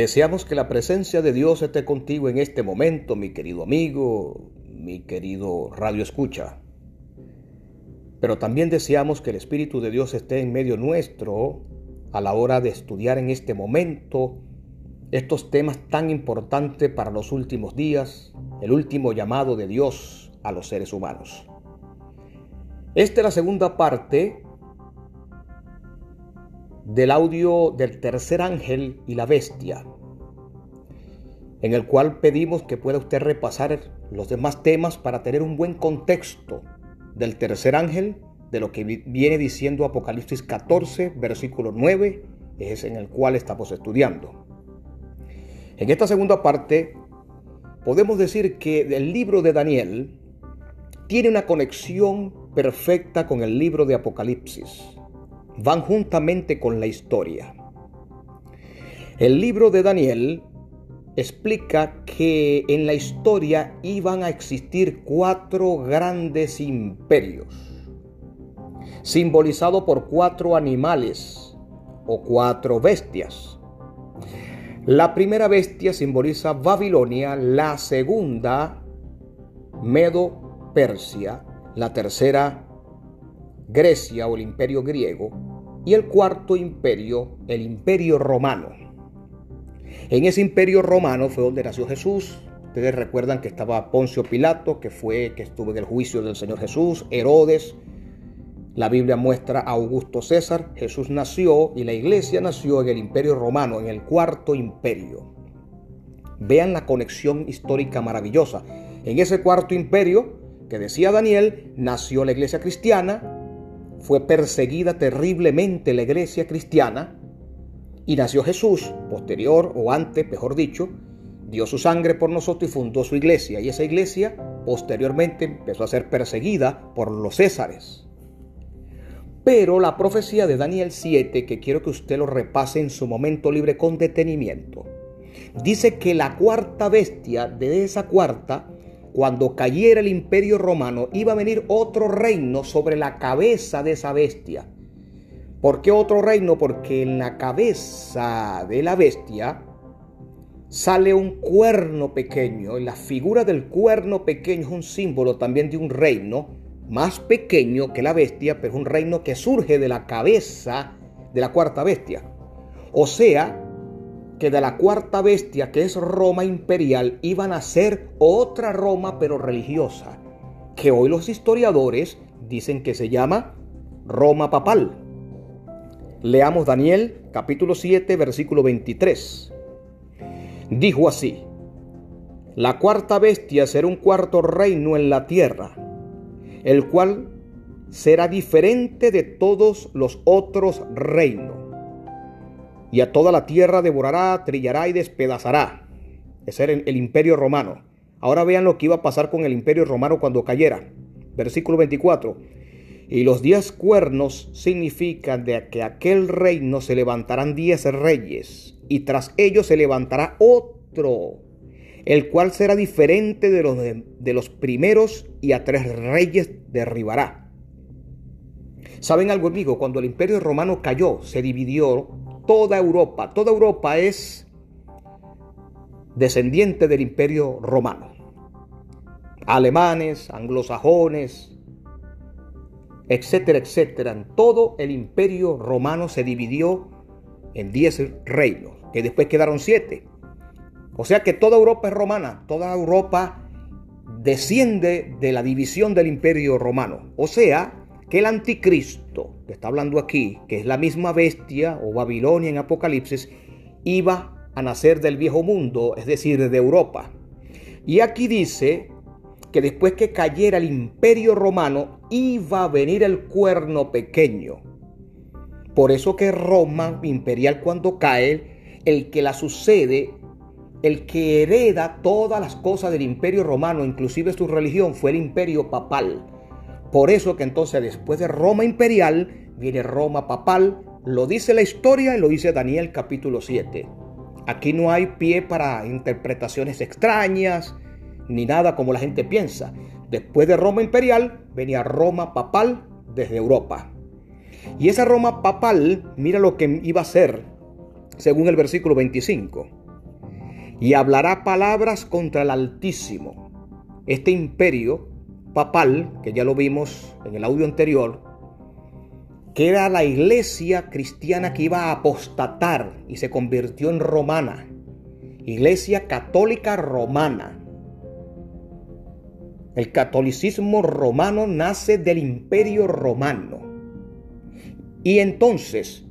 Deseamos que la presencia de Dios esté contigo en este momento, mi querido amigo, mi querido Radio Escucha. Pero también deseamos que el Espíritu de Dios esté en medio nuestro a la hora de estudiar en este momento estos temas tan importantes para los últimos días, el último llamado de Dios a los seres humanos. Esta es la segunda parte del audio del tercer ángel y la bestia, en el cual pedimos que pueda usted repasar los demás temas para tener un buen contexto del tercer ángel, de lo que viene diciendo Apocalipsis 14, versículo 9, es en el cual estamos estudiando. En esta segunda parte, podemos decir que el libro de Daniel tiene una conexión perfecta con el libro de Apocalipsis van juntamente con la historia. El libro de Daniel explica que en la historia iban a existir cuatro grandes imperios, simbolizado por cuatro animales o cuatro bestias. La primera bestia simboliza Babilonia, la segunda Medo-Persia, la tercera Grecia o el imperio griego, y el cuarto imperio, el imperio romano. En ese imperio romano fue donde nació Jesús. Ustedes recuerdan que estaba Poncio Pilato, que fue que estuvo en el juicio del Señor Jesús, Herodes. La Biblia muestra a Augusto César. Jesús nació y la iglesia nació en el imperio romano, en el cuarto imperio. Vean la conexión histórica maravillosa. En ese cuarto imperio que decía Daniel, nació la iglesia cristiana, fue perseguida terriblemente la iglesia cristiana y nació Jesús, posterior o antes, mejor dicho, dio su sangre por nosotros y fundó su iglesia. Y esa iglesia posteriormente empezó a ser perseguida por los césares. Pero la profecía de Daniel 7, que quiero que usted lo repase en su momento libre con detenimiento, dice que la cuarta bestia de esa cuarta cuando cayera el imperio romano, iba a venir otro reino sobre la cabeza de esa bestia. ¿Por qué otro reino? Porque en la cabeza de la bestia sale un cuerno pequeño y la figura del cuerno pequeño es un símbolo también de un reino más pequeño que la bestia, pero es un reino que surge de la cabeza de la cuarta bestia. O sea, que de la cuarta bestia, que es Roma imperial, iban a ser otra Roma pero religiosa, que hoy los historiadores dicen que se llama Roma papal. Leamos Daniel capítulo 7 versículo 23. Dijo así, la cuarta bestia será un cuarto reino en la tierra, el cual será diferente de todos los otros reinos y a toda la tierra devorará, trillará y despedazará. Ese era el, imperio romano. Ahora vean lo que iba a pasar con el imperio romano cuando cayera. Versículo 24. Y los diez cuernos significan de que aquel reino se levantarán diez reyes, y tras ellos se levantará otro, el cual será diferente de los, de los primeros, y a tres reyes derribará. ¿Saben algo, amigo? Cuando el imperio romano cayó, se dividió toda Europa. Toda Europa es descendiente del imperio romano. Alemanes, anglosajones, etcétera, etcétera. Todo el imperio romano se dividió en diez reinos, que después quedaron siete. O sea que toda Europa es romana, toda Europa desciende de la división del imperio romano. O sea que el anticristo, que está hablando aquí, que es la misma bestia o Babilonia en Apocalipsis, iba a nacer del viejo mundo, es decir, de Europa. Y aquí dice que después que cayera el imperio romano, iba a venir el cuerno pequeño. Por eso que Roma imperial cuando cae, el que la sucede, el que hereda todas las cosas del imperio romano, inclusive su religión, fue el imperio papal. Por eso que entonces después de Roma imperial viene Roma papal, lo dice la historia y lo dice Daniel capítulo 7. Aquí no hay pie para interpretaciones extrañas ni nada como la gente piensa. Después de Roma imperial venía Roma papal desde Europa. Y esa Roma papal, mira lo que iba a ser según el versículo 25. y hablará palabras contra el Altísimo. Este imperio papal, que ya lo vimos en el audio anterior, que era la iglesia cristiana que iba a apostatar y se convirtió en romana, iglesia católica romana. El catolicismo romano nace del imperio romano. Y entonces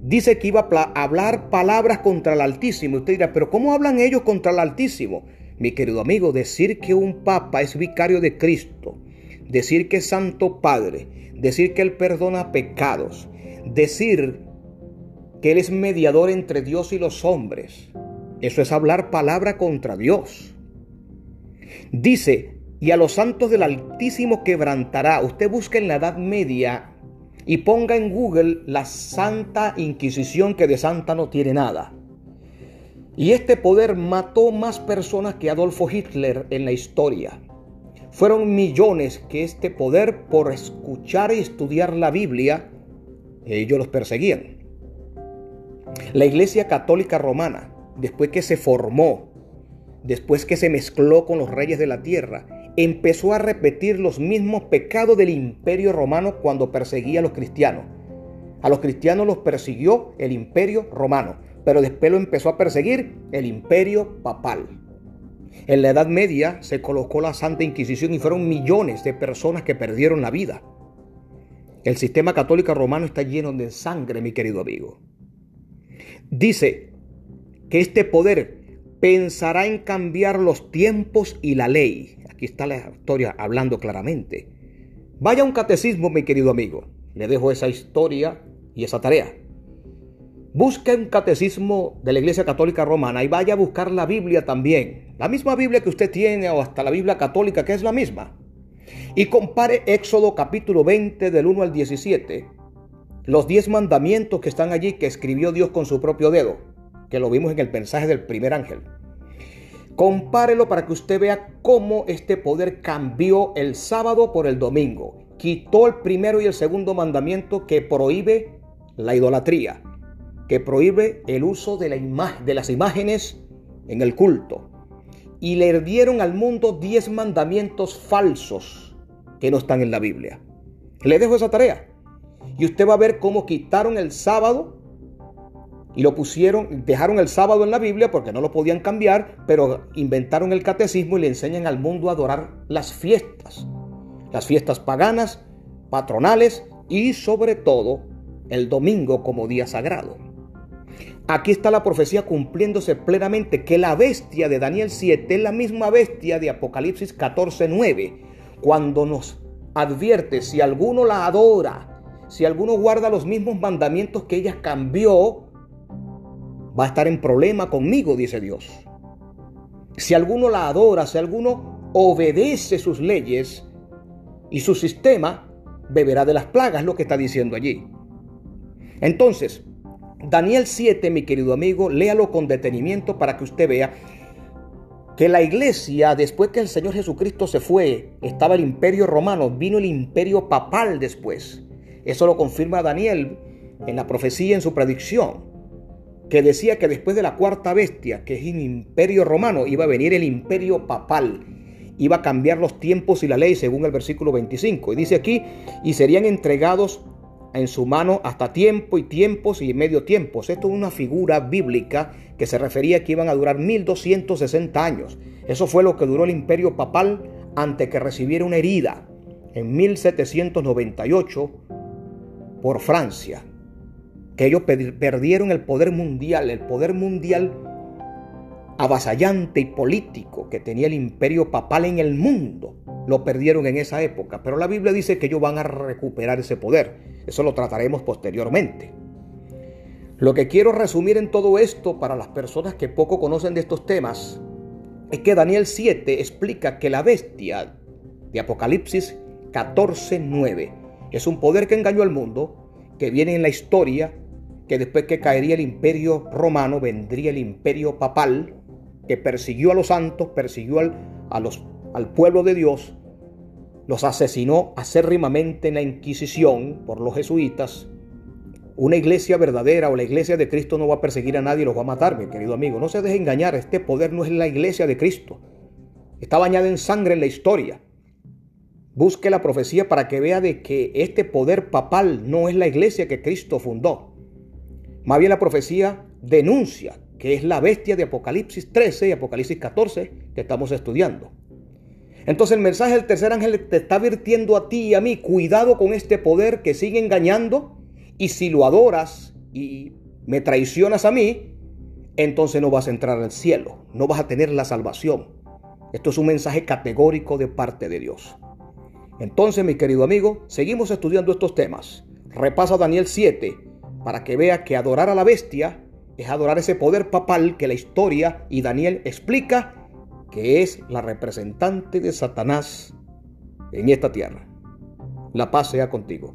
dice que iba a hablar palabras contra el Altísimo. Usted dirá, pero ¿cómo hablan ellos contra el Altísimo? Mi querido amigo, decir que un papa es vicario de Cristo, decir que es Santo Padre, decir que Él perdona pecados, decir que Él es mediador entre Dios y los hombres, eso es hablar palabra contra Dios. Dice, y a los santos del Altísimo quebrantará. Usted busca en la Edad Media y ponga en Google la Santa Inquisición que de santa no tiene nada. Y este poder mató más personas que Adolfo Hitler en la historia. Fueron millones que este poder, por escuchar y estudiar la Biblia, ellos los perseguían. La Iglesia Católica Romana, después que se formó, después que se mezcló con los reyes de la tierra, empezó a repetir los mismos pecados del imperio romano cuando perseguía a los cristianos. A los cristianos los persiguió el imperio romano pero después lo empezó a perseguir el imperio papal. En la Edad Media se colocó la Santa Inquisición y fueron millones de personas que perdieron la vida. El sistema católico romano está lleno de sangre, mi querido amigo. Dice que este poder pensará en cambiar los tiempos y la ley. Aquí está la historia hablando claramente. Vaya un catecismo, mi querido amigo. Le dejo esa historia y esa tarea. Busque un catecismo de la Iglesia Católica Romana y vaya a buscar la Biblia también. La misma Biblia que usted tiene o hasta la Biblia católica que es la misma. Y compare Éxodo capítulo 20 del 1 al 17. Los 10 mandamientos que están allí que escribió Dios con su propio dedo. Que lo vimos en el mensaje del primer ángel. Compárelo para que usted vea cómo este poder cambió el sábado por el domingo. Quitó el primero y el segundo mandamiento que prohíbe la idolatría que prohíbe el uso de, la de las imágenes en el culto. Y le dieron al mundo diez mandamientos falsos que no están en la Biblia. Le dejo esa tarea. Y usted va a ver cómo quitaron el sábado y lo pusieron, dejaron el sábado en la Biblia porque no lo podían cambiar, pero inventaron el catecismo y le enseñan al mundo a adorar las fiestas. Las fiestas paganas, patronales y sobre todo el domingo como día sagrado. Aquí está la profecía cumpliéndose plenamente que la bestia de Daniel 7 es la misma bestia de Apocalipsis 14, 9, cuando nos advierte si alguno la adora, si alguno guarda los mismos mandamientos que ella cambió, va a estar en problema conmigo, dice Dios. Si alguno la adora, si alguno obedece sus leyes y su sistema, beberá de las plagas, lo que está diciendo allí. Entonces, Daniel 7, mi querido amigo, léalo con detenimiento para que usted vea que la iglesia, después que el Señor Jesucristo se fue, estaba el imperio romano, vino el imperio papal después. Eso lo confirma Daniel en la profecía, en su predicción, que decía que después de la cuarta bestia, que es el imperio romano, iba a venir el imperio papal. Iba a cambiar los tiempos y la ley según el versículo 25. Y dice aquí, y serían entregados en su mano hasta tiempo y tiempos y medio tiempos. Esto es una figura bíblica que se refería que iban a durar 1260 años. Eso fue lo que duró el imperio papal antes que recibiera una herida en 1798 por Francia. Que ellos perdieron el poder mundial, el poder mundial avasallante y político que tenía el imperio papal en el mundo. Lo perdieron en esa época, pero la Biblia dice que ellos van a recuperar ese poder. Eso lo trataremos posteriormente. Lo que quiero resumir en todo esto para las personas que poco conocen de estos temas es que Daniel 7 explica que la bestia de Apocalipsis 14:9 es un poder que engañó al mundo, que viene en la historia, que después que caería el imperio romano vendría el imperio papal, que persiguió a los santos, persiguió al, al pueblo de Dios los asesinó acérrimamente en la Inquisición por los jesuitas, Una iglesia verdadera o la iglesia de Cristo no va a perseguir a nadie los va a matar, mi querido amigo. No se deje engañar, este poder no es la iglesia de Cristo. Está bañada en sangre en la historia. Busque la profecía para que vea de que este poder papal no es la iglesia que Cristo fundó. Más bien la profecía denuncia que es la bestia de Apocalipsis 13 y Apocalipsis 14 que estamos estudiando. Entonces el mensaje del tercer ángel te está advirtiendo a ti y a mí, cuidado con este poder que sigue engañando y si lo adoras y me traicionas a mí, entonces no vas a entrar al cielo, no vas a tener la salvación. Esto es un mensaje categórico de parte de Dios. Entonces, mi querido amigo, seguimos estudiando estos temas. Repasa Daniel 7 para que vea que adorar a la bestia es adorar ese poder papal que la historia y Daniel explica que es la representante de Satanás en esta tierra. La paz sea contigo.